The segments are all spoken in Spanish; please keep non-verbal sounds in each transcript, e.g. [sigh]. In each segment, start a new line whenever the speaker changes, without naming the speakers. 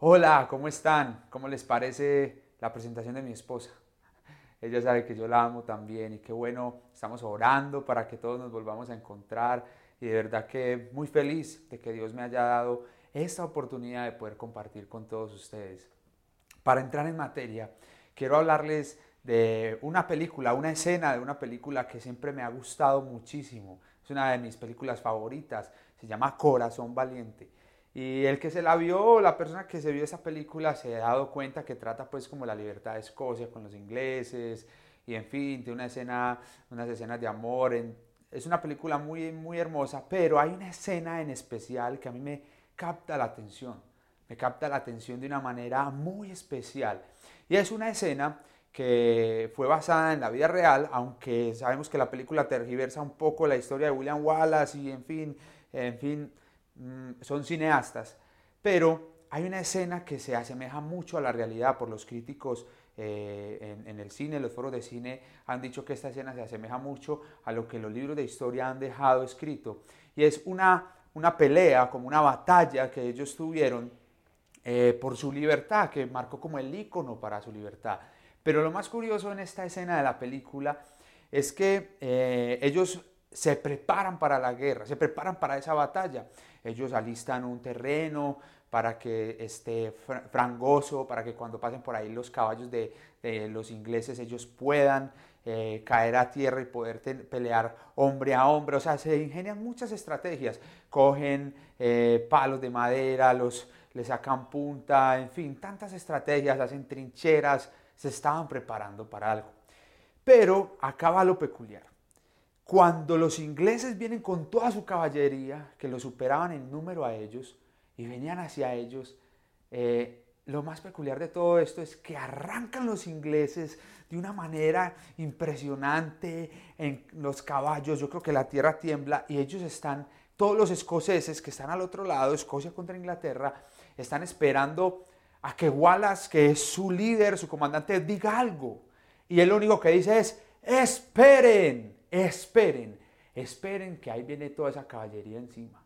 Hola, ¿cómo están? ¿Cómo les parece la presentación de mi esposa? [laughs] Ella sabe que yo la amo también y qué bueno, estamos orando para que todos nos volvamos a encontrar y de verdad que muy feliz de que Dios me haya dado esta oportunidad de poder compartir con todos ustedes. Para entrar en materia, quiero hablarles de una película, una escena de una película que siempre me ha gustado muchísimo. Es una de mis películas favoritas, se llama Corazón Valiente. Y el que se la vio, la persona que se vio esa película, se ha dado cuenta que trata pues como la libertad de Escocia con los ingleses y en fin, tiene una escena, unas escenas de amor. es una película muy, muy hermosa, pero hay una escena en especial que a mí me capta la atención, me capta la atención de una manera muy especial. Y es una escena que fue basada en la vida real, aunque sabemos que la película tergiversa un poco la historia de William Wallace y en fin, en fin, son cineastas, pero hay una escena que se asemeja mucho a la realidad por los críticos eh, en, el cine, los foros de cine han dicho que esta escena se asemeja mucho a lo que los libros de historia han dejado escrito. Y es una, una pelea, como una batalla que ellos tuvieron eh, por su libertad, que marcó como el icono para su libertad. Pero lo más curioso en esta escena de la película es que eh, ellos se preparan para la guerra, se preparan para esa batalla. Ellos alistan un terreno para que esté frangoso, para que cuando pasen por ahí los caballos de, los ingleses ellos puedan eh, caer a tierra y poder pelear hombre a hombre. O sea, se ingenian muchas estrategias. Cogen eh, palos de madera, los, le sacan punta, en fin, tantas estrategias, hacen trincheras, se estaban preparando para algo. Pero acaba lo peculiar cuando los ingleses vienen con toda su caballería, que lo superaban en número a ellos, y venían hacia ellos, eh, lo más peculiar de todo esto es que arrancan los ingleses de una manera impresionante en los caballos. Yo creo que la tierra tiembla y ellos están, todos los escoceses que están al otro lado, Escocia contra Inglaterra, están esperando a que Wallace, que es su líder, su comandante, diga algo. Y él lo único que dice es, esperen esperen, esperen que ahí viene toda esa caballería encima.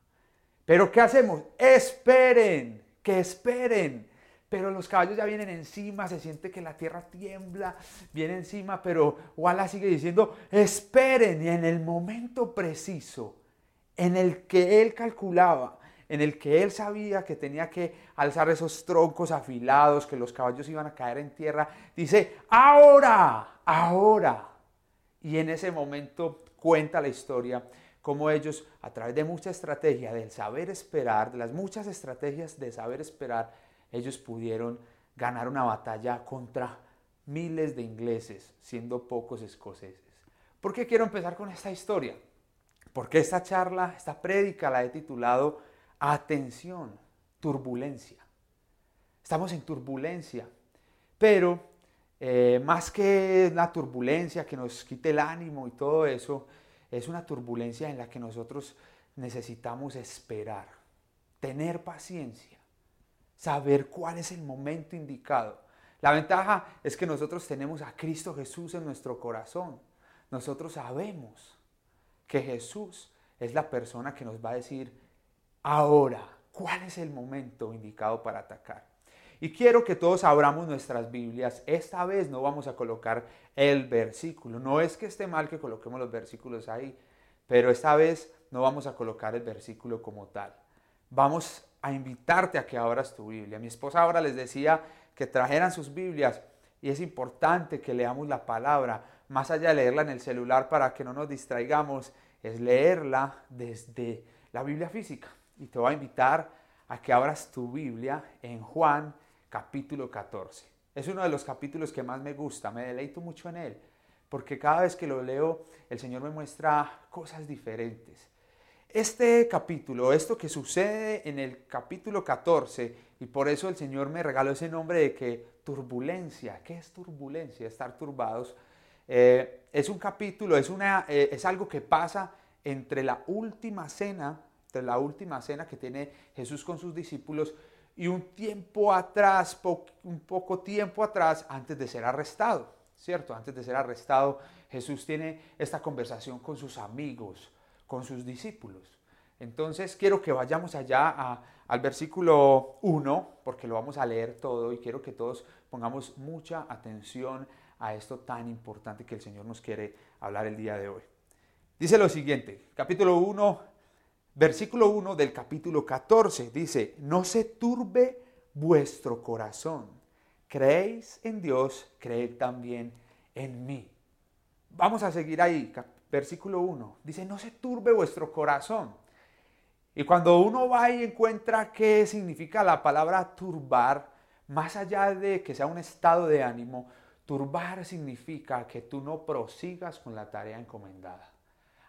Pero ¿qué hacemos? Esperen, que esperen. Pero los caballos ya vienen encima, se siente que la tierra tiembla, viene encima, pero Walla sigue diciendo, esperen. Y en el momento preciso en el que él calculaba, en el que él sabía que tenía que alzar esos troncos afilados, que los caballos iban a caer en tierra, dice, ahora, ahora. Y en ese momento cuenta la historia cómo ellos, a través de mucha estrategia, del saber esperar, de las muchas estrategias de saber esperar, ellos pudieron ganar una batalla contra miles de ingleses, siendo pocos escoceses. ¿Por qué quiero empezar con esta historia? Porque esta charla, esta prédica la he titulado Atención, turbulencia. Estamos en turbulencia, pero eh, más que la turbulencia que nos quite el ánimo y todo eso, es una turbulencia en la que nosotros necesitamos esperar, tener paciencia, saber cuál es el momento indicado. La ventaja es que nosotros tenemos a Cristo Jesús en nuestro corazón. Nosotros sabemos que Jesús es la persona que nos va a decir ahora cuál es el momento indicado para atacar. Y quiero que todos abramos nuestras Biblias. Esta vez no vamos a colocar el versículo. No es que esté mal que coloquemos los versículos ahí, pero esta vez no vamos a colocar el versículo como tal. Vamos a invitarte a que abras tu Biblia. Mi esposa ahora les decía que trajeran sus Biblias y es importante que leamos la palabra, más allá de leerla en el celular para que no nos distraigamos, es leerla desde la Biblia física. Y te voy a invitar a que abras tu Biblia en Juan capítulo 14. Es uno de los capítulos que más me gusta, me deleito mucho en él, porque cada vez que lo leo el Señor me muestra cosas diferentes. Este capítulo, esto que sucede en el capítulo 14, y por eso el Señor me regaló ese nombre de que turbulencia, ¿qué es turbulencia? Estar turbados. Eh, es un capítulo, es, una, eh, es algo que pasa entre la última cena, entre la última cena que tiene Jesús con sus discípulos y un tiempo atrás, un poco tiempo atrás, antes de ser arrestado, ¿cierto? Antes de ser arrestado, Jesús tiene esta conversación con sus amigos, con sus discípulos. Entonces quiero que vayamos allá al versículo 1, porque lo vamos a leer todo y quiero que todos pongamos mucha atención a esto tan importante que el Señor nos quiere hablar el día de hoy. Dice lo siguiente, capítulo 1, versículo 1 del capítulo 14, dice, no se turbe vuestro corazón. Creéis en Dios, creed también en mí. Vamos a seguir ahí, versículo 1. Dice, no se turbe vuestro corazón. Y cuando uno va y encuentra qué significa la palabra turbar, más allá de que sea un estado de ánimo, turbar significa que tú no prosigas con la tarea encomendada.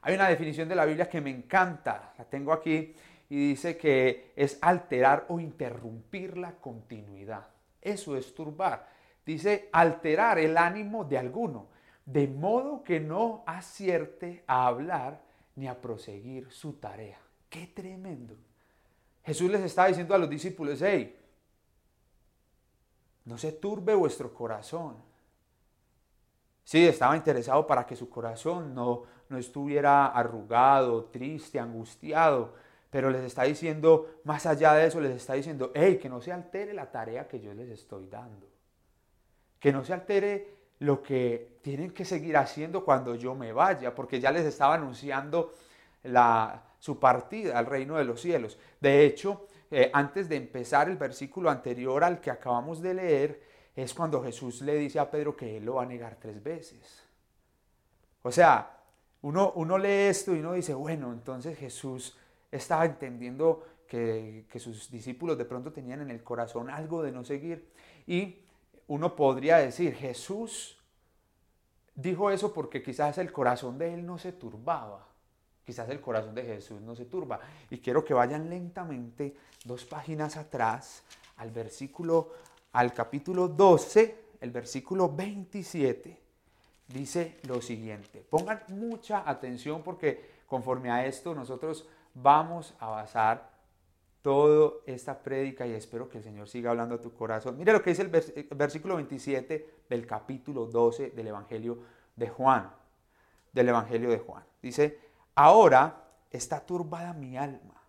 Hay una definición de la Biblia que me encanta, la tengo aquí, y dice que es alterar o interrumpir la continuidad. Eso es turbar. Dice alterar el ánimo de alguno, de modo que no acierte a hablar ni a proseguir su tarea. Qué tremendo. Jesús les está diciendo a los discípulos, hey, no se turbe vuestro corazón. Sí, estaba interesado para que su corazón no, no estuviera arrugado, triste, angustiado, pero les está diciendo, más allá de eso, les está diciendo, hey, que no se altere la tarea que yo les estoy dando. Que no se altere lo que tienen que seguir haciendo cuando yo me vaya, porque ya les estaba anunciando la, su partida al reino de los cielos. De hecho, eh, antes de empezar el versículo anterior al que acabamos de leer, es cuando Jesús le dice a Pedro que él lo va a negar tres veces. O sea, uno, uno lee esto y uno dice, bueno, entonces Jesús estaba entendiendo que, que sus discípulos de pronto tenían en el corazón algo de no seguir. Y uno podría decir, Jesús dijo eso porque quizás el corazón de él no se turbaba. Quizás el corazón de Jesús no se turba. Y quiero que vayan lentamente dos páginas atrás al versículo, al capítulo 12, el versículo 27. Dice lo siguiente. Pongan mucha atención porque conforme a esto nosotros vamos a basar toda esta prédica y espero que el Señor siga hablando a tu corazón. Mire lo que dice el versículo 27 del capítulo 12 del Evangelio de Juan. Del Evangelio de Juan. Dice, Ahora está turbada mi alma.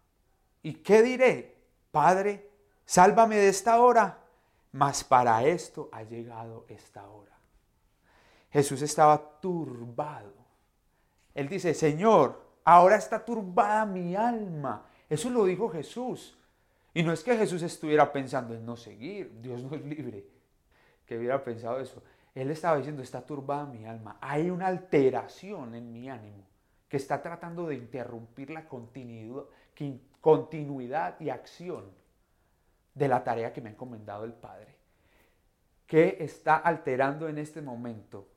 ¿Y qué diré? Padre, sálvame de esta hora. Mas para esto ha llegado esta hora. Jesús estaba turbado. Él dice, Señor, ahora está turbada mi alma. Eso lo dijo Jesús. Y no es que Jesús estuviera pensando en no seguir, Dios no es libre, que hubiera pensado eso. Él estaba diciendo, está turbada mi alma. Hay una alteración en mi ánimo que está tratando de interrumpir la continuidad y acción de la tarea que me ha encomendado el Padre. ¿Qué está alterando en este momento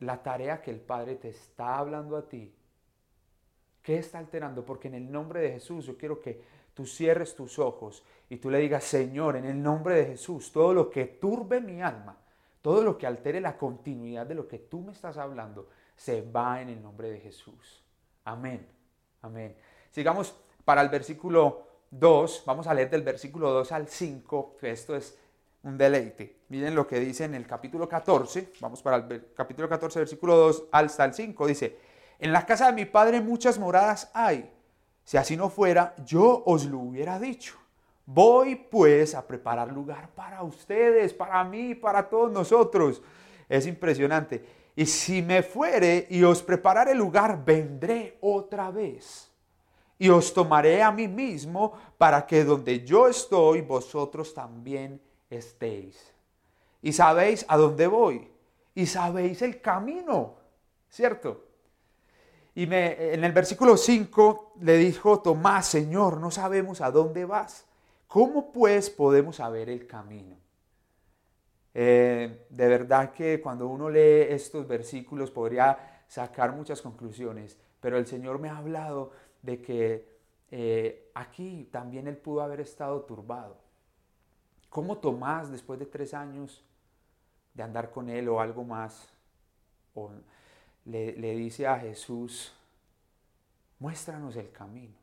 la tarea que el Padre te está hablando a ti? ¿Qué está alterando? Porque en el nombre de Jesús yo quiero que tú cierres tus ojos y tú le digas, Señor, en el nombre de Jesús, todo lo que turbe mi alma, todo lo que altere la continuidad de lo que tú me estás hablando, se va en el nombre de Jesús. Amén. Amén. Sigamos para el versículo 2. Vamos a leer del versículo 2 al 5, que esto es un deleite. Miren lo que dice en el capítulo 14. Vamos para el capítulo 14, versículo 2 hasta el 5. Dice, en la casa de mi padre muchas moradas hay. Si así no fuera, yo os lo hubiera dicho. Voy pues a preparar lugar para ustedes, para mí, para todos nosotros. Es impresionante. Y si me fuere y os preparare lugar, vendré otra vez. Y os tomaré a mí mismo para que donde yo estoy, vosotros también estéis. Y sabéis a dónde voy. Y sabéis el camino. ¿Cierto? Y me, en el versículo 5 le dijo Tomás, Señor, no sabemos a dónde vas. ¿Cómo pues podemos saber el camino? Eh, de verdad que cuando uno lee estos versículos podría sacar muchas conclusiones, pero el Señor me ha hablado de que eh, aquí también él pudo haber estado turbado. ¿Cómo Tomás, después de tres años de andar con él o algo más, le, le dice a Jesús, muéstranos el camino?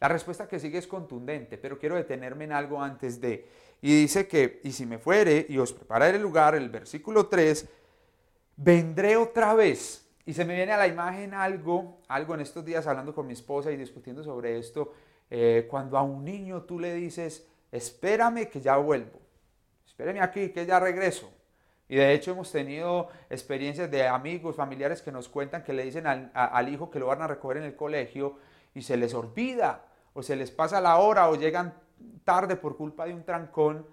La respuesta que sigue es contundente, pero quiero detenerme en algo antes de... Y dice que, y si me fuere y os prepararé el lugar, el versículo 3, vendré otra vez. Y se me viene a la imagen algo, algo en estos días hablando con mi esposa y discutiendo sobre esto, eh, cuando a un niño tú le dices, espérame que ya vuelvo, espérame aquí que ya regreso. Y de hecho hemos tenido experiencias de amigos, familiares que nos cuentan que le dicen al, al hijo que lo van a recoger en el colegio y se les olvida o se les pasa la hora o llegan tarde por culpa de un trancón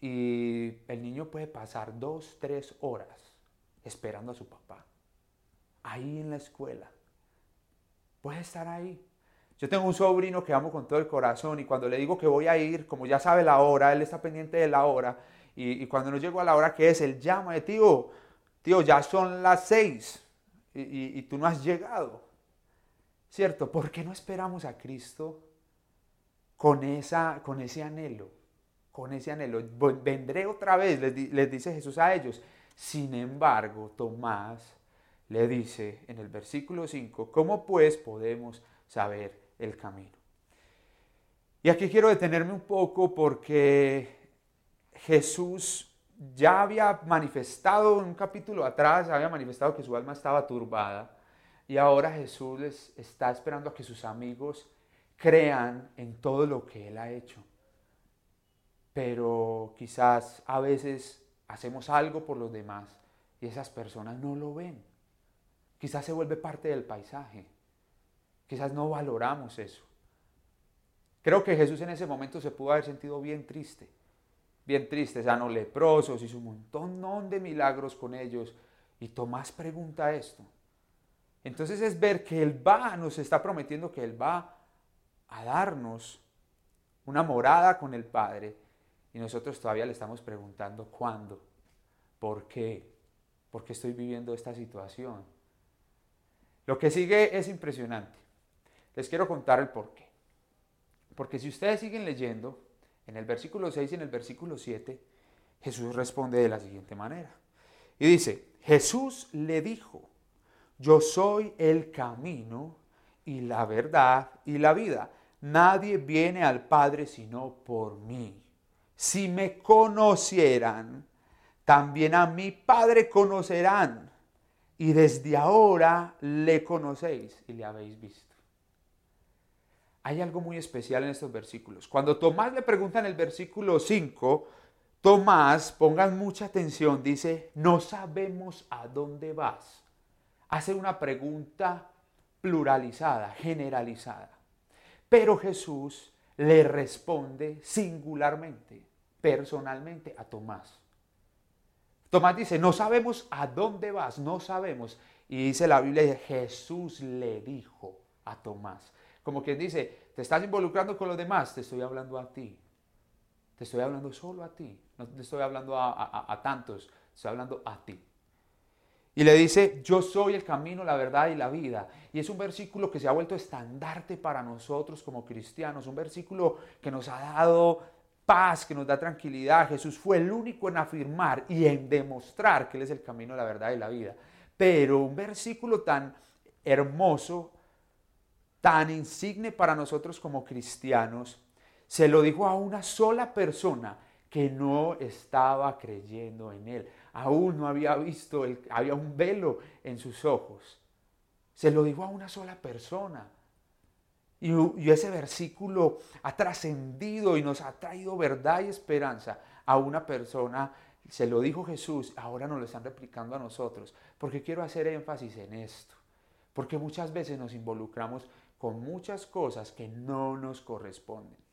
y el niño puede pasar dos, tres horas esperando a su papá. Ahí en la escuela. Puede estar ahí. Yo tengo un sobrino que amo con todo el corazón y cuando le digo que voy a ir, como ya sabe la hora, él está pendiente de la hora y, cuando no llego a la hora que es, él llama de tío, tío, ya son las seis y, y tú no has llegado. ¿Cierto? ¿Por qué no esperamos a Cristo con, esa, con ese anhelo? Con ese anhelo. Vendré otra vez, les, dice Jesús a ellos. Sin embargo, Tomás le dice en el versículo 5, ¿cómo pues podemos saber el camino? Y aquí quiero detenerme un poco porque Jesús ya había manifestado en un capítulo atrás, había manifestado que su alma estaba turbada y ahora Jesús les está esperando a que sus amigos crean en todo lo que Él ha hecho. Pero quizás a veces hacemos algo por los demás y esas personas no lo ven. Quizás se vuelve parte del paisaje. Quizás no valoramos eso. Creo que Jesús en ese momento se pudo haber sentido bien triste. Bien triste, sanó leprosos, hizo un montón de milagros con ellos. Y Tomás pregunta esto. Entonces es ver que Él va, nos está prometiendo que Él va a darnos una morada con el Padre y nosotros todavía le estamos preguntando cuándo, por qué, por qué estoy viviendo esta situación. Lo que sigue es impresionante. Les quiero contar el por qué. Porque si ustedes siguen leyendo, en el versículo 6 y en el versículo 7, Jesús responde de la siguiente manera. Y dice, Jesús le dijo, yo soy el camino y la verdad y la vida. Nadie viene al Padre sino por mí. Si me conocieran, también a mi Padre conocerán. Y desde ahora le conocéis y le habéis visto. Hay algo muy especial en estos versículos. Cuando Tomás le pregunta en el versículo 5, Tomás, pongan mucha atención, dice, no sabemos a dónde vas hace una pregunta pluralizada, generalizada. Pero Jesús le responde singularmente, personalmente a Tomás. Tomás dice, no sabemos a dónde vas, no sabemos. Y dice la Biblia, Jesús le dijo a Tomás. Como quien dice, te estás involucrando con los demás, te estoy hablando a ti. Te estoy hablando solo a ti. No te estoy hablando a, tantos, estoy hablando a ti. Y le dice, yo soy el camino, la verdad y la vida. Y es un versículo que se ha vuelto estandarte para nosotros como cristianos, un versículo que nos ha dado paz, que nos da tranquilidad. Jesús fue el único en afirmar y en demostrar que Él es el camino, la verdad y la vida. Pero un versículo tan hermoso, tan insigne para nosotros como cristianos, se lo dijo a una sola persona que no estaba creyendo en Él aún no había visto, había un velo en sus ojos. Se lo dijo a una sola persona. Y, ese versículo ha trascendido y nos ha traído verdad y esperanza a una persona. Se lo dijo Jesús, ahora nos lo están replicando a nosotros. Porque quiero hacer énfasis en esto. Porque muchas veces nos involucramos con muchas cosas que no nos corresponden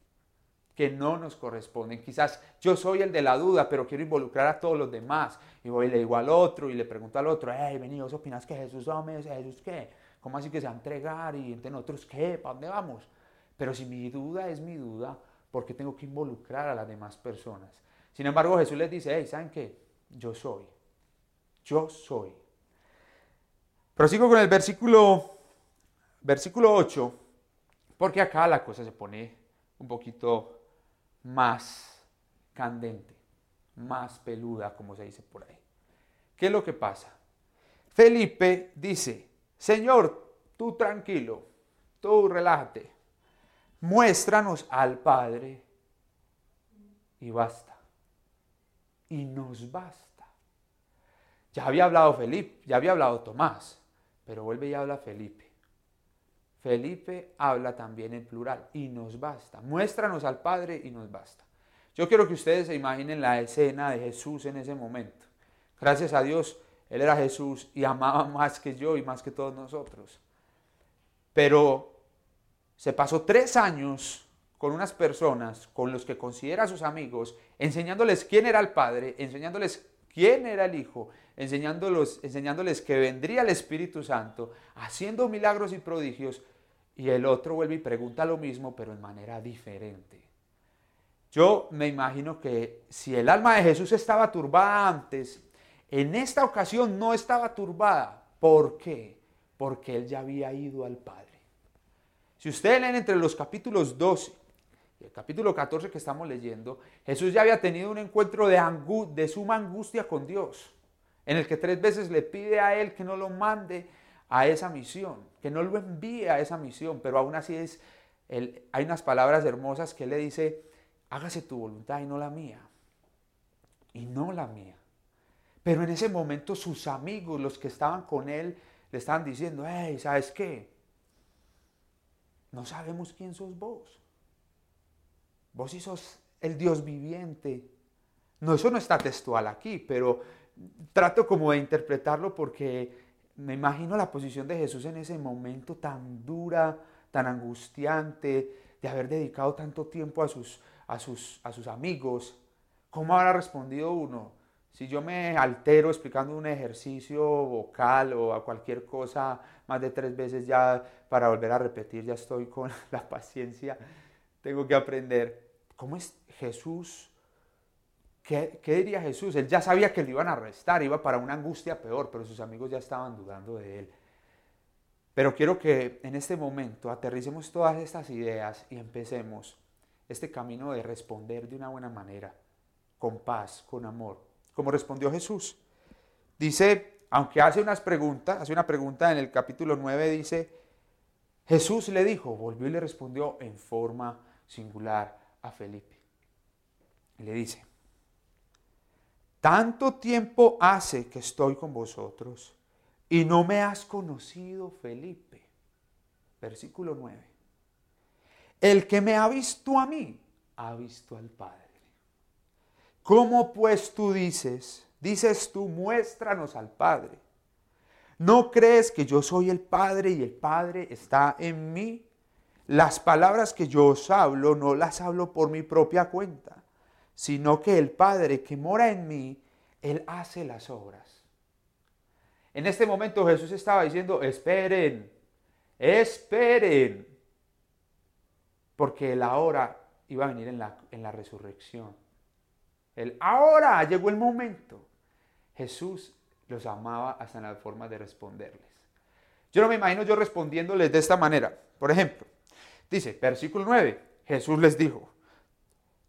que no nos corresponden. Quizás yo soy el de la duda, pero quiero involucrar a todos los demás. Y voy y le digo al otro y le pregunto al otro, hey, vení, ¿vos opinas que Jesús hombre, Jesús qué? ¿Cómo así que se va a entregar? Y entre nosotros, ¿qué? ¿Para dónde vamos? Pero si mi duda es mi duda, ¿por qué tengo que involucrar a las demás personas? Sin embargo, Jesús les dice, hey, ¿saben qué? Yo soy. Yo soy. Prosigo con el versículo, versículo 8, porque acá la cosa se pone un poquito más candente, más peluda, como se dice por ahí. ¿Qué es lo que pasa? Felipe dice, Señor, tú tranquilo, tú relájate, muéstranos al Padre y basta. Y nos basta. Ya había hablado Felipe, ya había hablado Tomás, pero vuelve y habla Felipe. Felipe habla también en plural y nos basta. Muéstranos al Padre y nos basta. Yo quiero que ustedes se imaginen la escena de Jesús en ese momento. Gracias a Dios, Él era Jesús y amaba más que yo y más que todos nosotros. Pero se pasó tres años con unas personas, con los que considera sus amigos, enseñándoles quién era el Padre, enseñándoles quién era el Hijo, enseñándoles, enseñándoles que vendría el Espíritu Santo, haciendo milagros y prodigios, y el otro vuelve y pregunta lo mismo, pero en manera diferente. Yo me imagino que si el alma de Jesús estaba turbada antes, en esta ocasión no estaba turbada. ¿Por qué? Porque él ya había ido al Padre. Si ustedes leen entre los capítulos 12 y el capítulo 14 que estamos leyendo, Jesús ya había tenido un encuentro de, de suma angustia con Dios, en el que tres veces le pide a Él que no lo mande a esa misión, que no lo envíe a esa misión, pero aún así hay unas palabras hermosas que Él le dice, hágase tu voluntad y no la mía, y no la mía. Pero en ese momento sus amigos, los que estaban con Él, le estaban diciendo, hey, ¿sabes qué? No sabemos quién sos vos. Vos sí sos el Dios viviente. No, eso no está textual aquí, pero trato como de interpretarlo porque me imagino la posición de Jesús en ese momento tan dura, tan angustiante, de haber dedicado tanto tiempo a sus, a sus, a sus amigos. ¿Cómo habrá respondido uno? Si yo me altero explicando un ejercicio vocal o a cualquier cosa más de tres veces ya para volver a repetir, ya estoy con [laughs] la paciencia, tengo que aprender. ¿Cómo es Jesús? ¿Qué, ¿Qué, diría Jesús? Él ya sabía que lo iban a arrestar, iba para una angustia peor, pero sus amigos ya estaban dudando de él. Pero quiero que en este momento aterricemos todas estas ideas y empecemos este camino de responder de una buena manera, con paz, con amor, como respondió Jesús. Dice, aunque hace unas preguntas, hace una pregunta en el capítulo 9, dice, Jesús le dijo, volvió y le respondió en forma singular a Felipe. le dice, tanto tiempo hace que estoy con vosotros y no me has conocido, Felipe. Versículo 9. El que me ha visto a mí, ha visto al Padre. ¿Cómo pues tú dices, dices tú, muéstranos al Padre? ¿No crees que yo soy el Padre y el Padre está en mí? Las palabras que yo os hablo no las hablo por mi propia cuenta, sino que el Padre que mora en mí, Él hace las obras. En este momento Jesús estaba diciendo, esperen, esperen, porque la hora iba a venir en la, en la resurrección ahora llegó el momento. Jesús los amaba hasta en la forma de responderles. Yo no me imagino yo respondiéndoles de esta manera. Por ejemplo, dice, versículo 9, Jesús les dijo,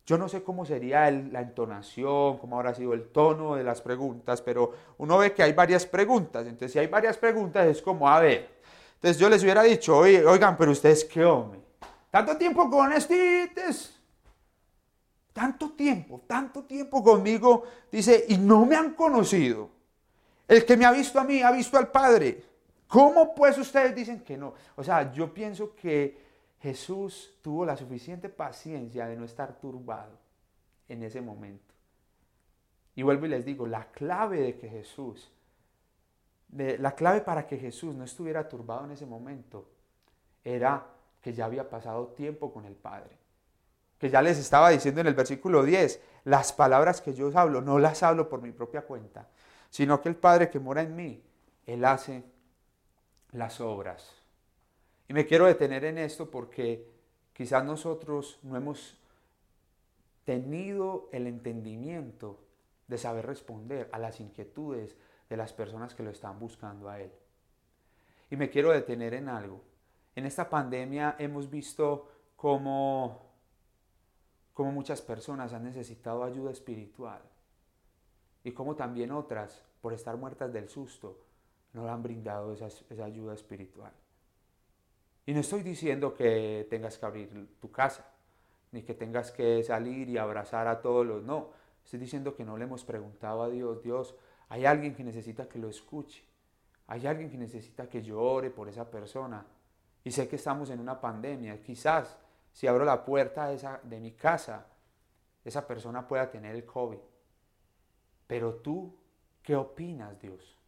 yo no sé cómo sería la entonación, cómo habrá sido el tono de las preguntas, pero uno ve que hay varias preguntas. Entonces, si hay varias preguntas, es como, a ver. Entonces, yo les hubiera dicho, oigan, pero ustedes qué hombre. Tanto tiempo con estites tanto tiempo, tanto tiempo conmigo, dice, y no me han conocido. El que me ha visto a mí ha visto al Padre. ¿Cómo pues ustedes dicen que no? O sea, yo pienso que Jesús tuvo la suficiente paciencia de no estar turbado en ese momento. Y vuelvo y les digo, la clave de que Jesús, la clave para que Jesús no estuviera turbado en ese momento, era que ya había pasado tiempo con el Padre que ya les estaba diciendo en el versículo 10, las palabras que yo os hablo no las hablo por mi propia cuenta, sino que el Padre que mora en mí, Él hace las obras. Y me quiero detener en esto porque quizás nosotros no hemos tenido el entendimiento de saber responder a las inquietudes de las personas que lo están buscando a Él. Y me quiero detener en algo. En esta pandemia hemos visto cómo como muchas personas han necesitado ayuda espiritual y como también otras, por estar muertas del susto, no le han brindado esa, esa ayuda espiritual. Y no estoy diciendo que tengas que abrir tu casa, ni que tengas que salir y abrazar a todos los... No, estoy diciendo que no le hemos preguntado a Dios, Dios, hay alguien que necesita que lo escuche, hay alguien que necesita que llore por esa persona. Y sé que estamos en una pandemia. Quizás si abro la puerta de, esa, de mi casa, esa persona pueda tener el COVID. Pero tú, ¿qué opinas, Dios?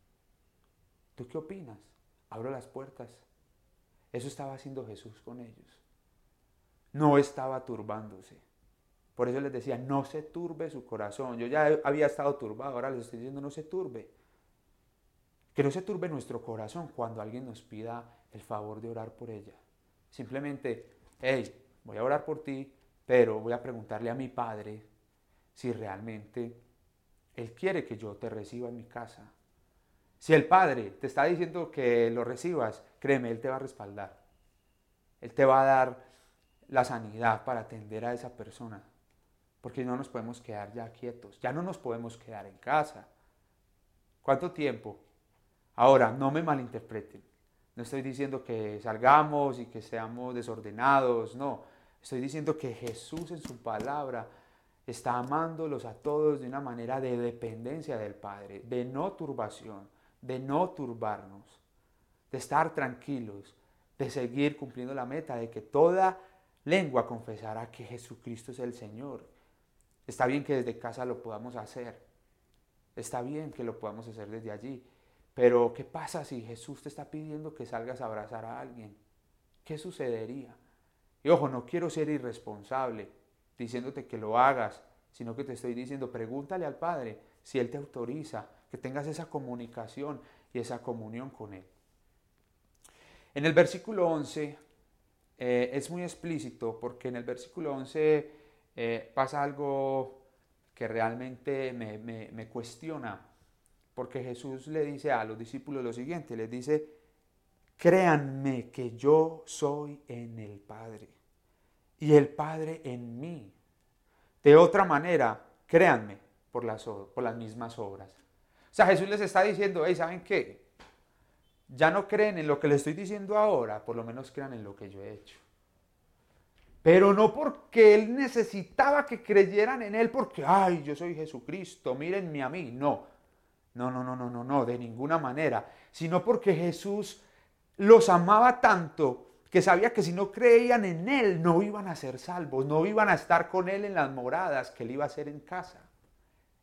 ¿Tú qué opinas? Abro las puertas. Eso estaba haciendo Jesús con ellos. No estaba turbándose. Por eso les decía, no se turbe su corazón. Yo ya había estado turbado, ahora les estoy diciendo, no se turbe. Que no se turbe nuestro corazón cuando alguien nos pida el favor de orar por ella. Simplemente, hey, voy a orar por ti, pero voy a preguntarle a mi padre si realmente él quiere que yo te reciba en mi casa. Si el padre te está diciendo que lo recibas, créeme, él te va a respaldar. Él te va a dar la sanidad para atender a esa persona porque no nos podemos quedar ya quietos, ya no nos podemos quedar en casa. ¿Cuánto tiempo? Ahora, no me malinterpreten. No estoy diciendo que salgamos y que seamos desordenados, no. Estoy diciendo que Jesús en su palabra está amándolos a todos de una manera de dependencia del Padre, de no turbación, de no turbarnos, de estar tranquilos, de seguir cumpliendo la meta de que toda lengua confesará que Jesucristo es el Señor Está bien que desde casa lo podamos hacer. Está bien que lo podamos hacer desde allí. Pero ¿qué pasa si Jesús te está pidiendo que salgas a abrazar a alguien? ¿Qué sucedería? Y ojo, no quiero ser irresponsable diciéndote que lo hagas, sino que te estoy diciendo, pregúntale al Padre si Él te autoriza, que tengas esa comunicación y esa comunión con Él. En el versículo 11 eh, es muy explícito porque en el versículo 11 eh, pasa algo que realmente me, cuestiona, porque Jesús le dice a los discípulos lo siguiente, les dice, créanme que yo soy en el Padre y el Padre en mí. De otra manera, créanme por las, por las mismas obras. O sea, Jesús les está diciendo, hey, ¿saben qué? Ya no creen en lo que les estoy diciendo ahora, por lo menos crean en lo que yo he hecho. Pero no porque Él necesitaba que creyeran en Él porque, ay, yo soy Jesucristo, mírenme a mí. No, no, no, no, no, no, no, de ninguna manera. Sino porque Jesús los amaba tanto que sabía que si no creían en Él no iban a ser salvos, no iban a estar con Él en las moradas que Él iba a hacer en casa,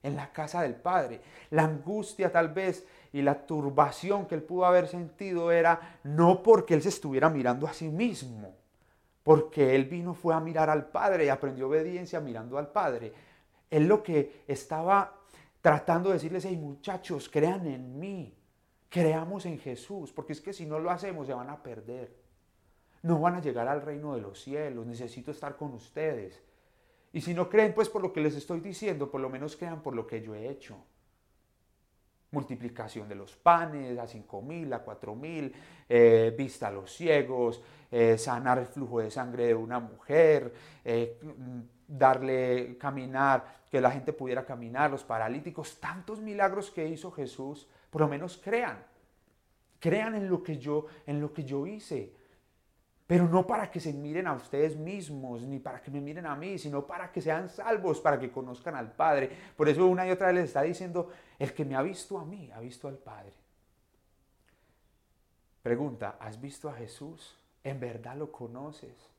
en la casa del Padre. La angustia tal vez y la turbación que Él pudo haber sentido era no porque Él se estuviera mirando a sí mismo, porque él vino fue a mirar al Padre y aprendió obediencia mirando al Padre. Él lo que estaba tratando de decirles, hey muchachos, crean en mí, creamos en Jesús, porque es que si no lo hacemos se van a perder. No van a llegar al reino de los cielos, necesito estar con ustedes. Y si no creen, pues por lo que les estoy diciendo, por lo menos crean por lo que yo he hecho multiplicación de los panes a cinco mil, a cuatro mil, eh, vista a los ciegos, eh, sanar el flujo de sangre de una mujer, eh, darle caminar, que la gente pudiera caminar, los paralíticos, tantos milagros que hizo Jesús, por lo menos crean, crean en lo que yo, en lo que yo hice pero no para que se miren a ustedes mismos, ni para que me miren a mí, sino para que sean salvos, para que conozcan al Padre. Por eso una y otra vez les está diciendo, el que me ha visto a mí, ha visto al Padre. Pregunta, ¿has visto a Jesús? ¿En verdad lo conoces?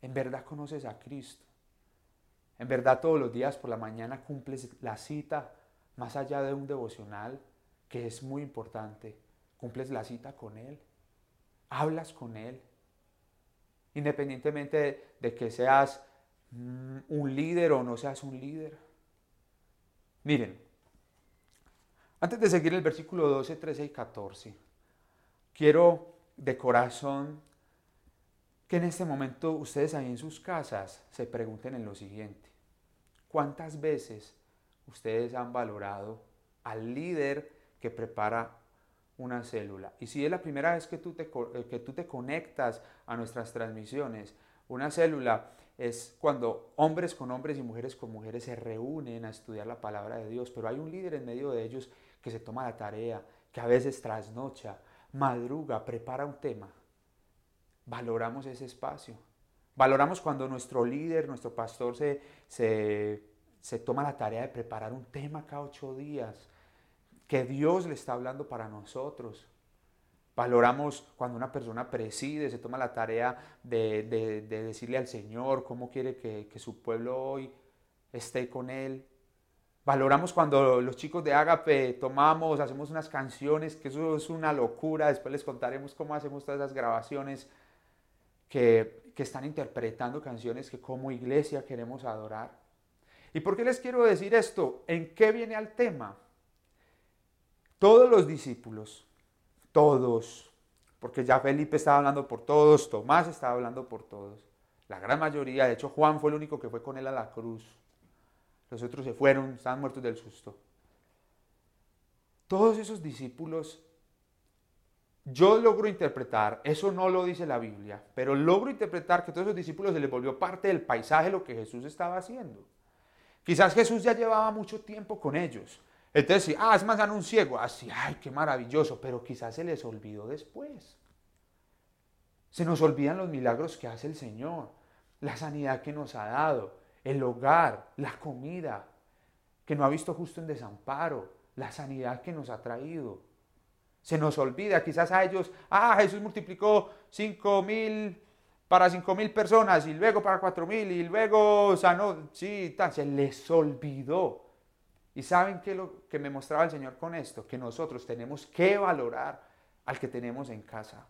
¿En verdad conoces a Cristo? ¿En verdad todos los días por la mañana cumples la cita más allá de un devocional, que es muy importante? ¿Cumples la cita con Él? hablas con Él. Independientemente de, que seas mm, un líder o no seas un líder. Miren, antes de seguir el versículo 12, 13 y 14, quiero de corazón que en este momento ustedes ahí en sus casas se pregunten en lo siguiente. ¿Cuántas veces ustedes han valorado al líder que prepara una célula. Y si es la primera vez que tú, te, eh, que tú te conectas a nuestras transmisiones, una célula es cuando hombres con hombres y mujeres con mujeres se reúnen a estudiar la palabra de Dios, pero hay un líder en medio de ellos que se toma la tarea, que a veces trasnocha, madruga, prepara un tema. Valoramos ese espacio. Valoramos cuando nuestro líder, nuestro pastor se, se, se toma la tarea de preparar un tema cada ocho días que Dios le está hablando para nosotros. Valoramos cuando una persona preside, se toma la tarea de, decirle al Señor cómo quiere que, su pueblo hoy esté con Él. Valoramos cuando los chicos de Ágape tomamos, hacemos unas canciones, que eso es una locura. Después les contaremos cómo hacemos todas esas grabaciones que están interpretando canciones que como iglesia queremos adorar. ¿Y por qué les quiero decir esto? ¿En qué viene al tema? Todos los discípulos, todos, porque ya Felipe estaba hablando por todos, Tomás estaba hablando por todos, la gran mayoría, de hecho Juan fue el único que fue con él a la cruz, los otros se fueron, estaban muertos del susto. Todos esos discípulos, yo logro interpretar, eso no lo dice la Biblia, pero logro interpretar que todos esos discípulos se les volvió parte del paisaje lo que Jesús estaba haciendo. Quizás Jesús ya llevaba mucho tiempo con ellos. Entonces, ah, es más, un ciego. Así, ah, ay, qué maravilloso. Pero quizás se les olvidó después. Se nos olvidan los milagros que hace el Señor, la sanidad que nos ha dado, el hogar, la comida, que no ha visto justo en desamparo, la sanidad que nos ha traído. Se nos olvida, quizás a ellos, ah, Jesús multiplicó cinco mil para cinco mil personas y luego para cuatro mil y luego sanó, sí, se les olvidó. Y saben qué lo que me mostraba el Señor con esto, que nosotros tenemos que valorar al que tenemos en casa.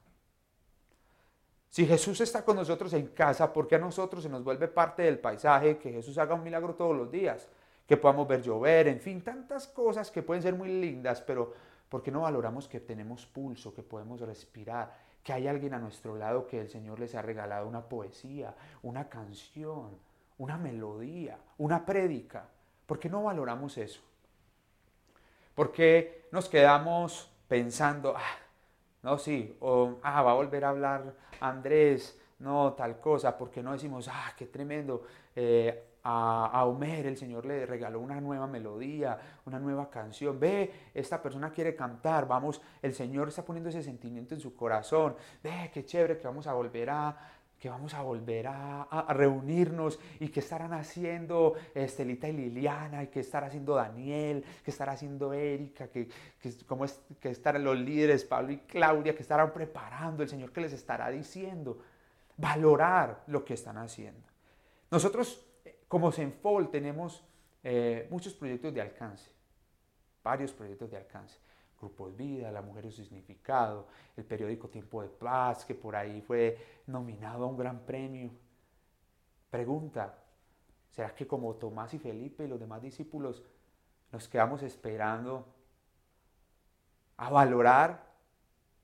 Si Jesús está con nosotros en casa, ¿por qué a nosotros se nos vuelve parte del paisaje que Jesús haga un milagro todos los días? Que podamos ver llover, en fin, tantas cosas que pueden ser muy lindas, pero ¿por qué no valoramos que tenemos pulso, que podemos respirar, que hay alguien a nuestro lado que el Señor les ha regalado una poesía, una canción, una melodía, una prédica. ¿Por qué no valoramos eso? ¿Por qué nos quedamos pensando, ah, no, sí, o ah, va a volver a hablar Andrés, no, tal cosa? ¿Por qué no decimos, ah, qué tremendo? Eh, a, Homer el Señor le regaló una nueva melodía, una nueva canción. Ve, esta persona quiere cantar, vamos, el Señor está poniendo ese sentimiento en su corazón. Ve, qué chévere que vamos a volver a, que vamos a volver a, reunirnos y que estarán haciendo Estelita y Liliana y que estará haciendo Daniel, que estará haciendo Erika, que, que, como es, que estarán los líderes Pablo y Claudia, que estarán preparando, el Señor que les estará diciendo, valorar lo que están haciendo. Nosotros como Senfol tenemos eh, muchos proyectos de alcance, varios proyectos de alcance. Grupo de Vida, La Mujer y su Significado, el periódico Tiempo de Paz, que por ahí fue nominado a un gran premio. Pregunta, ¿será que como Tomás y Felipe y los demás discípulos nos quedamos esperando a valorar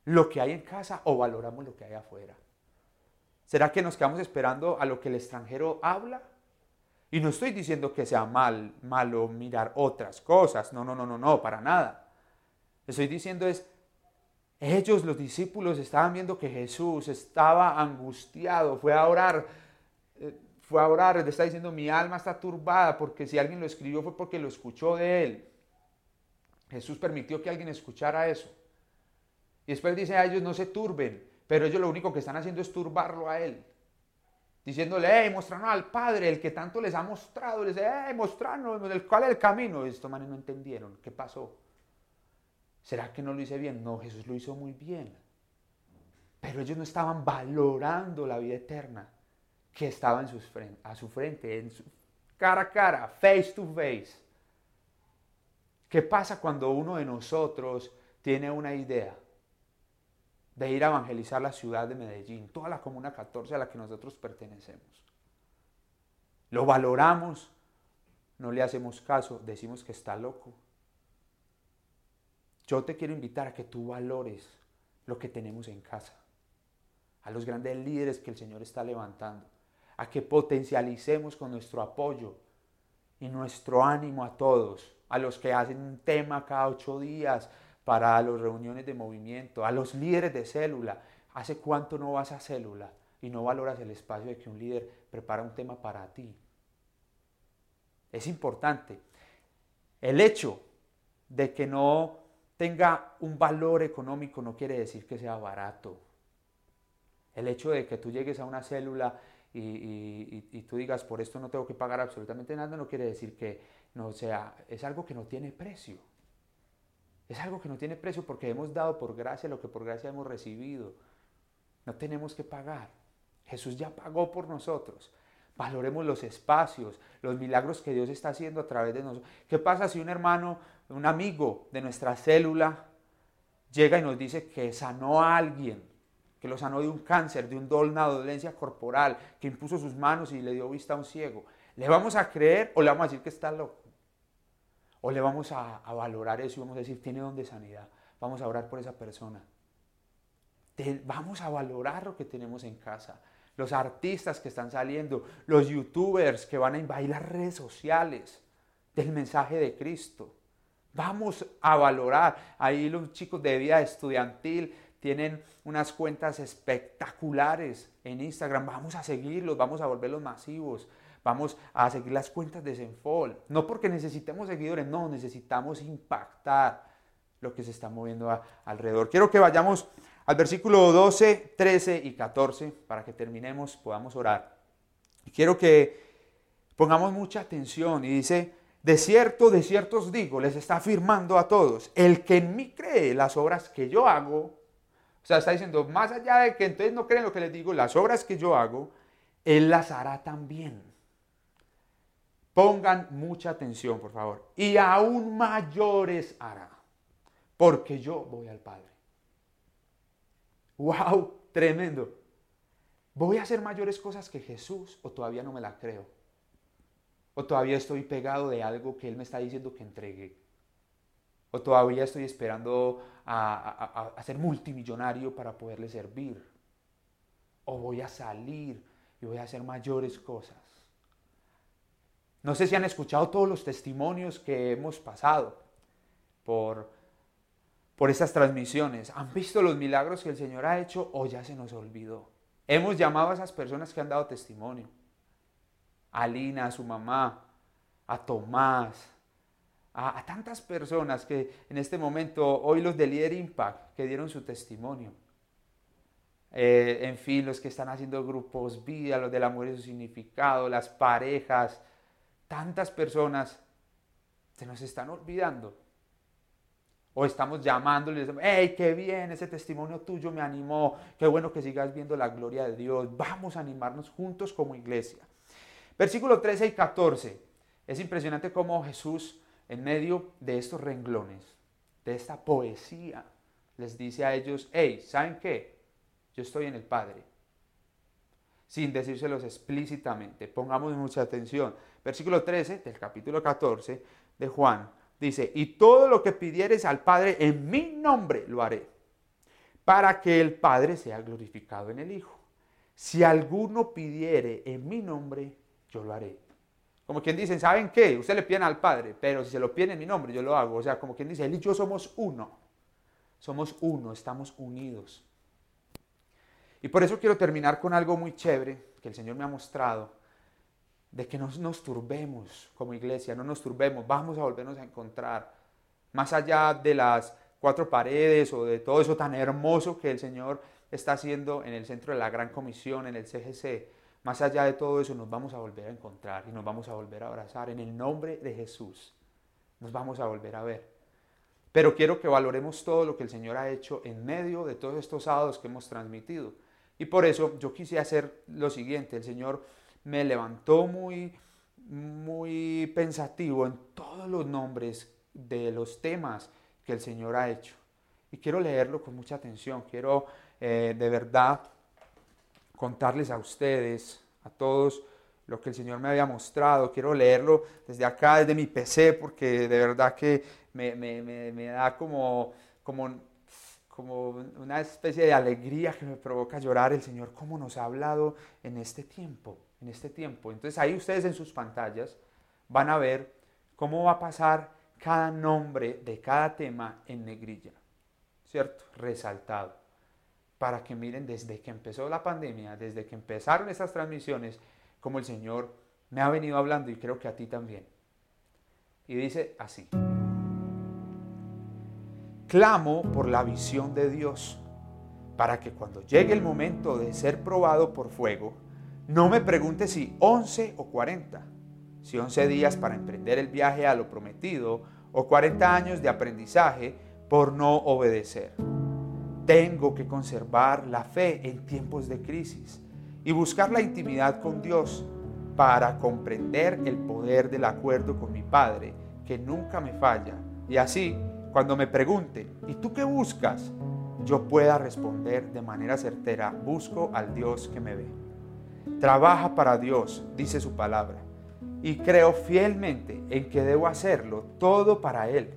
lo que hay en casa o valoramos lo que hay afuera? ¿Será que nos quedamos esperando a lo que el extranjero habla y no estoy diciendo que sea mal, malo mirar otras cosas, no, no, no, no, no, para nada. Estoy diciendo es, ellos, los discípulos, estaban viendo que Jesús estaba angustiado, fue a orar, eh, fue a orar, le está diciendo, mi alma está turbada, porque si alguien lo escribió fue porque lo escuchó de él. Jesús permitió que alguien escuchara eso. Y después dice a ellos, no se turben, pero ellos lo único que están haciendo es turbarlo a él diciéndole, hey, mostranos al Padre, el que tanto les ha mostrado, les dice, hey, mostranos, ¿cuál es el camino? Y estos manes no entendieron, ¿qué pasó? ¿Será que no lo hice bien? No, Jesús lo hizo muy bien. Pero ellos no estaban valorando la vida eterna que estaba en sus a su frente, en cara a cara, face to face. ¿Qué pasa cuando uno de nosotros tiene una idea? De ir a evangelizar la ciudad de Medellín, toda la comuna 14 a la que nosotros pertenecemos. Lo valoramos, no le hacemos caso, decimos que está loco. Yo te quiero invitar a que tú valores lo que tenemos en casa, a los grandes líderes que el Señor está levantando, a que potencialicemos con nuestro apoyo y nuestro ánimo a todos, a los que hacen un tema cada ocho días, para las reuniones de movimiento, a los líderes de célula. ¿Hace cuánto no vas a célula y no valoras el espacio de que un líder prepara un tema para ti? Es importante. El hecho de que no tenga un valor económico no quiere decir que sea barato. El hecho de que tú llegues a una célula y, y, tú digas, por esto no tengo que pagar absolutamente nada, no quiere decir que no sea, es algo que no tiene precio. Es algo que no tiene precio porque hemos dado por gracia lo que por gracia hemos recibido. No tenemos que pagar. Jesús ya pagó por nosotros. Valoremos los espacios, los milagros que Dios está haciendo a través de nosotros. ¿Qué pasa si un hermano, un amigo de nuestra célula llega y nos dice que sanó a alguien, que lo sanó de un cáncer, de una dolencia corporal, que impuso sus manos y le dio vista a un ciego? ¿Le vamos a creer o le vamos a decir que está loco? ¿O le vamos a, valorar eso y vamos a decir, tiene don de sanidad? Vamos a orar por esa persona. vamos a valorar lo que tenemos en casa los artistas que están saliendo, los youtubers que van a invadir las redes sociales del mensaje de Cristo. Vamos a valorar. Ahí los chicos de vida estudiantil tienen unas cuentas espectaculares en Instagram. Vamos a seguirlos, vamos a volverlos masivos. Vamos a seguir las cuentas de Zenfol. No porque necesitemos seguidores, no, necesitamos impactar lo que se está moviendo alrededor. Quiero que vayamos al versículo 12, 13 y 14 para que terminemos, podamos orar. quiero que pongamos mucha atención y dice, de cierto, de cierto os digo, les está afirmando a todos, el que en mí cree las obras que yo hago, o sea, está diciendo, más allá de que entonces no creen lo que les digo, las obras que yo hago, él las hará también. Pongan mucha atención, por favor. Y aún mayores hará, porque yo voy al Padre. ¡Wow! Tremendo. ¿Voy a hacer mayores cosas que Jesús o todavía no me la creo? ¿O todavía estoy pegado de algo que Él me está diciendo que entregue? ¿O todavía estoy esperando a, ser multimillonario para poderle servir? ¿O voy a salir y voy a hacer mayores cosas? No sé si han escuchado todos los testimonios que hemos pasado por por estas transmisiones. ¿Han visto los milagros que el Señor ha hecho o ya se nos olvidó? Hemos llamado a esas personas que han dado testimonio. A Lina, a su mamá, a Tomás, a, tantas personas que en este momento, hoy los de Líder Impact, que dieron su testimonio. Eh, en fin, los que están haciendo grupos vida, los del amor y su significado, las parejas, tantas personas se nos están olvidando o estamos llamándole y decimos, hey, qué bien, ese testimonio tuyo me animó, qué bueno que sigas viendo la gloria de Dios, vamos a animarnos juntos como iglesia. Versículo 13 y 14, es impresionante cómo Jesús, en medio de estos renglones, de esta poesía, les dice a ellos, hey, ¿saben qué? Yo estoy en el Padre. Sin decírselos explícitamente, pongamos mucha atención. Versículo 13 del capítulo 14 de Juan Dice, y todo lo que pidieres al Padre en mi nombre lo haré, para que el Padre sea glorificado en el Hijo. Si alguno pidiere en mi nombre, yo lo haré. Como quien dice, ¿saben qué? Usted le piden al Padre, pero si se lo piden en mi nombre, yo lo hago. O sea, como quien dice, Él y yo somos uno. Somos uno, estamos unidos. Y por eso quiero terminar con algo muy chévere que el Señor me ha mostrado de que no nos turbemos como iglesia, no nos turbemos, vamos a volvernos a encontrar. Más allá de las cuatro paredes o de todo eso tan hermoso que el Señor está haciendo en el centro de la Gran Comisión, en el CGC, más allá de todo eso nos vamos a volver a encontrar y nos vamos a volver a abrazar en el nombre de Jesús. Nos vamos a volver a ver. Pero quiero que valoremos todo lo que el Señor ha hecho en medio de todos estos sábados que hemos transmitido. Y por eso yo quise hacer lo siguiente. El Señor me levantó muy, muy pensativo en todos los nombres de los temas que el Señor ha hecho. Y quiero leerlo con mucha atención, quiero eh, de verdad contarles a ustedes, a todos, lo que el Señor me había mostrado. Quiero leerlo desde acá, desde mi PC, porque de verdad que me, me, da como, como, como una especie de alegría que me provoca llorar el Señor, cómo nos ha hablado en este tiempo en este tiempo. Entonces ahí ustedes en sus pantallas van a ver cómo va a pasar cada nombre de cada tema en negrilla, ¿cierto? Resaltado. Para que miren desde que empezó la pandemia, desde que empezaron estas transmisiones, como el Señor me ha venido hablando y creo que a ti también. Y dice así. Clamo por la visión de Dios, para que cuando llegue el momento de ser probado por fuego, no me pregunte si 11 o 40, si 11 días para emprender el viaje a lo prometido o 40 años de aprendizaje por no obedecer. Tengo que conservar la fe en tiempos de crisis y buscar la intimidad con Dios para comprender el poder del acuerdo con mi Padre, que nunca me falla. Y así, cuando me pregunten, ¿y tú qué buscas? Yo pueda responder de manera certera, busco al Dios que me ve. Trabaja para Dios, dice su palabra, y creo fielmente en que debo hacerlo todo para Él,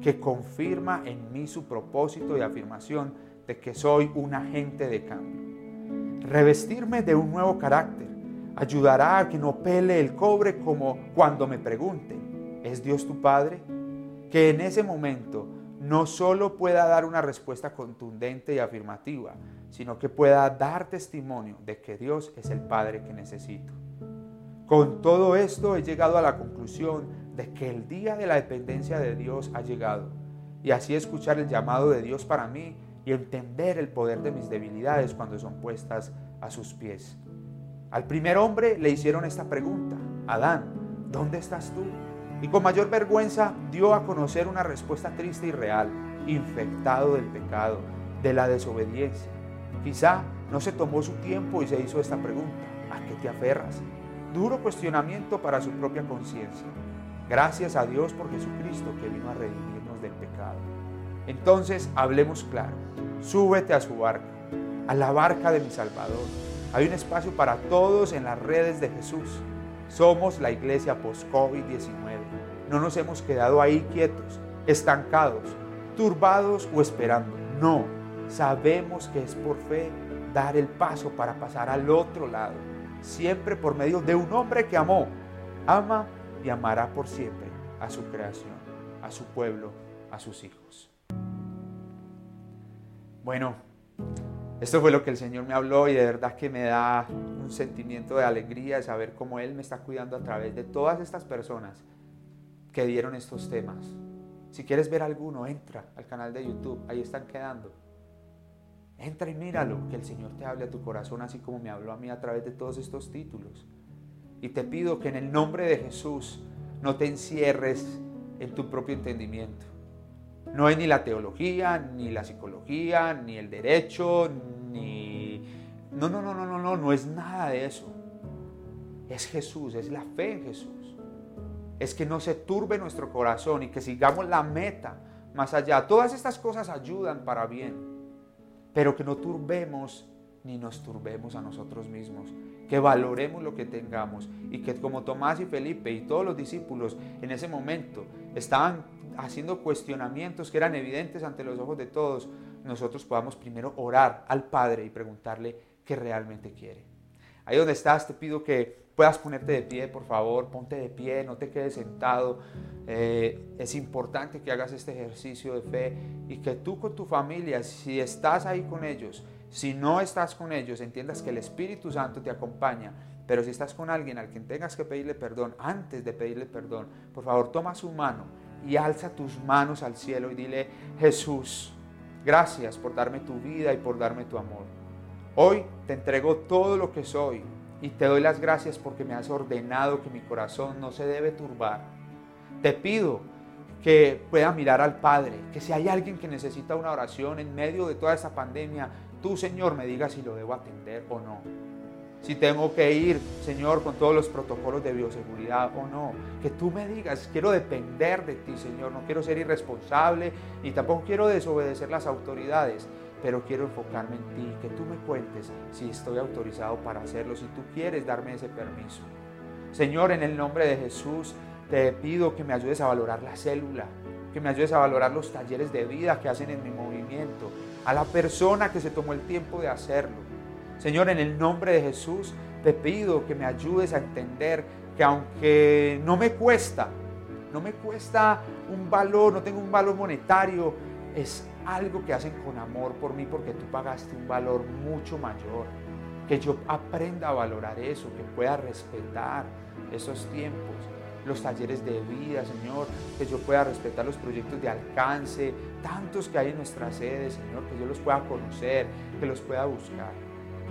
que confirma en mí su propósito y afirmación de que soy un agente de cambio. Revestirme de un nuevo carácter ayudará a que no pele el cobre como cuando me pregunten, ¿es Dios tu Padre? Que en ese momento no solo pueda dar una respuesta contundente y afirmativa, sino que pueda dar testimonio de que Dios es el Padre que necesito. Con todo esto he llegado a la conclusión de que el día de la dependencia de Dios ha llegado y así escuchar el llamado de Dios para mí y entender el poder de mis debilidades cuando son puestas a sus pies. Al primer hombre le hicieron esta pregunta, Adán, ¿dónde estás tú? Y con mayor vergüenza dio a conocer una respuesta triste y real, infectado del pecado, de la desobediencia. Quizá no se tomó su tiempo y se hizo esta pregunta, ¿a qué te aferras? Duro cuestionamiento para su propia conciencia. Gracias a Dios por Jesucristo que vino a redimirnos del pecado. Entonces hablemos claro, súbete a su barca, a la barca de mi Salvador. Hay un espacio para todos en las redes de Jesús. Somos la iglesia post-COVID-19. No nos hemos quedado ahí quietos, estancados, turbados o esperando. No, sabemos que es por fe dar el paso para pasar al otro lado, siempre por medio de un hombre que amó, ama y amará por siempre a su creación, a su pueblo, a sus hijos. Bueno, esto fue lo que el Señor me habló y de verdad que me da un sentimiento de alegría de saber cómo Él me está cuidando a través de todas estas personas que dieron estos temas. Si quieres ver alguno, entra al canal de YouTube, ahí están quedando. Entra y míralo, que el Señor te hable a tu corazón así como me habló a mí a través de todos estos títulos. Y te pido que en el nombre de Jesús no te encierres en tu propio entendimiento no es ni la teología, ni la psicología, ni el derecho, ni... No, no, no, no, no, no, no es nada de eso. Es Jesús, es la fe en Jesús. Es que no se turbe nuestro corazón y que sigamos la meta más allá. Todas estas cosas ayudan para bien, pero que no turbemos ni nos turbemos a nosotros mismos, que valoremos lo que tengamos y que como Tomás y Felipe y todos los discípulos en ese momento estaban haciendo cuestionamientos que eran evidentes ante los ojos de todos, nosotros podamos primero orar al Padre y preguntarle qué realmente quiere. Ahí donde estás, te pido que puedas ponerte de pie, por favor, ponte de pie, no te quedes sentado. Eh, es importante que hagas este ejercicio de fe y que tú con tu familia, si estás ahí con ellos, si no estás con ellos, entiendas que el Espíritu Santo te acompaña. Pero si estás con alguien al quien tengas que pedirle perdón, antes de pedirle perdón, por favor toma su mano y alza tus manos al cielo y dile, Jesús, gracias por darme tu vida y por darme tu amor. Hoy te entrego todo lo que soy y te doy las gracias porque me has ordenado que mi corazón no se debe turbar. Te pido que pueda mirar al Padre, que si hay alguien que necesita una oración en medio de toda esta pandemia, tú Señor me digas si lo debo atender o no si tengo que ir, Señor, con todos los protocolos de bioseguridad o no. Que tú me digas, quiero depender de ti, Señor, no quiero ser irresponsable y tampoco quiero desobedecer las autoridades, pero quiero enfocarme en ti, que tú me cuentes si estoy autorizado para hacerlo, si tú quieres darme ese permiso. Señor, en el nombre de Jesús, te pido que me ayudes a valorar la célula, que me ayudes a valorar los talleres de vida que hacen en mi movimiento, a la persona que se tomó el tiempo de hacerlo Señor, en el nombre de Jesús, te pido que me ayudes a entender que aunque no me cuesta, no me cuesta un valor, no tengo un valor monetario, es algo que hacen con amor por mí porque tú pagaste un valor mucho mayor. Que yo aprenda a valorar eso, que pueda respetar esos tiempos, los talleres de vida, Señor, que yo pueda respetar los proyectos de alcance, tantos que hay en nuestra sede, Señor, que yo los pueda conocer, que los pueda buscar.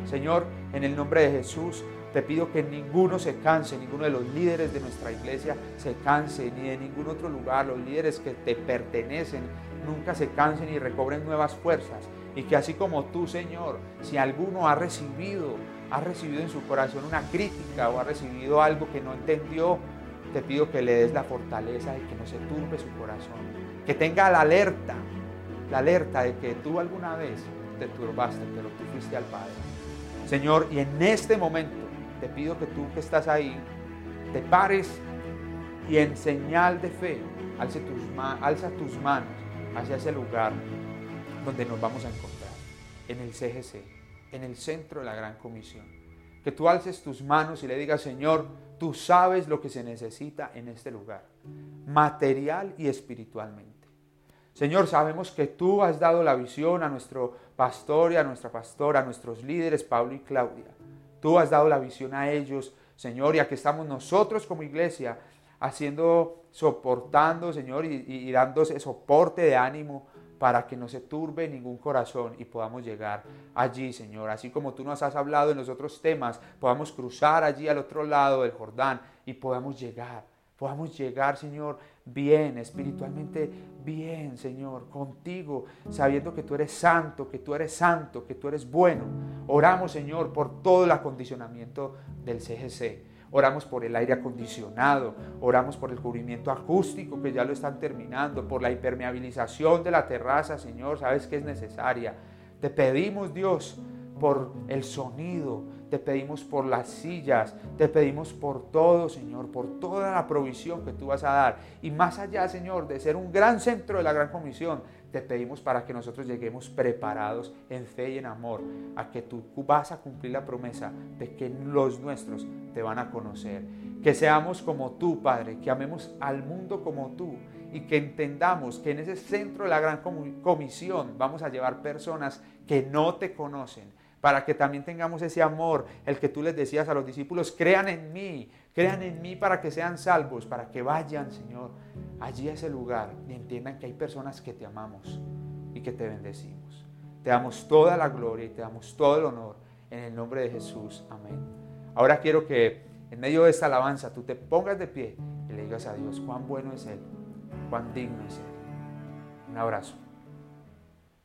Señor, en el nombre de Jesús, te pido que ninguno se canse, ninguno de los líderes de nuestra iglesia se canse, ni de ningún otro lugar, los líderes que te pertenecen, nunca se cansen y recobren nuevas fuerzas. Y que así como tú, Señor, si alguno ha recibido, ha recibido en su corazón una crítica o ha recibido algo que no entendió, te pido que le des la fortaleza y que no se turbe su corazón. Que tenga la alerta, la alerta de que tú alguna vez te turbaste, pero tú fuiste al Padre. Señor, y en este momento te pido que tú que estás ahí, te pares y en señal de fe, alza tus, alza tus manos hacia ese lugar donde nos vamos a encontrar, en el CGC, en el centro de la gran comisión. Que tú alces tus manos y le digas, Señor, tú sabes lo que se necesita en este lugar, material y espiritualmente. Señor, sabemos que tú has dado la visión a nuestro pastor y a nuestra pastora, a nuestros líderes, Pablo y Claudia. Tú has dado la visión a ellos, Señor, y aquí estamos nosotros como iglesia haciendo, soportando, Señor, y, dándose soporte de ánimo para que no se turbe ningún corazón y podamos llegar allí, Señor. Así como tú nos has hablado en los otros temas, podamos cruzar allí al otro lado del Jordán y podamos llegar, podamos llegar, Señor, bien, espiritualmente bien, Señor, contigo, sabiendo que tú eres santo, que tú eres santo, que tú eres bueno. Oramos, Señor, por todo el acondicionamiento del CGC. Oramos por el aire acondicionado, oramos por el cubrimiento acústico que ya lo están terminando, por la impermeabilización de la terraza, Señor, sabes que es necesaria. Te pedimos, Dios, por el sonido, te pedimos por las sillas, te pedimos por todo, Señor, por toda la provisión que tú vas a dar. Y más allá, Señor, de ser un gran centro de la gran comisión, te pedimos para que nosotros lleguemos preparados en fe y en amor a que tú vas a cumplir la promesa de que los nuestros te van a conocer. Que seamos como tú, Padre, que amemos al mundo como tú y que entendamos que en ese centro de la gran comisión vamos a llevar personas que no te conocen, para que también tengamos ese amor, el que tú les decías a los discípulos, crean en mí, crean en mí para que sean salvos, para que vayan, Señor, allí a ese lugar y entiendan que hay personas que te amamos y que te bendecimos. Te damos toda la gloria y te damos todo el honor en el nombre de Jesús. Amén. Ahora quiero que en medio de esta alabanza tú te pongas de pie y le digas a Dios cuán bueno es Él, cuán digno es Él. Un abrazo.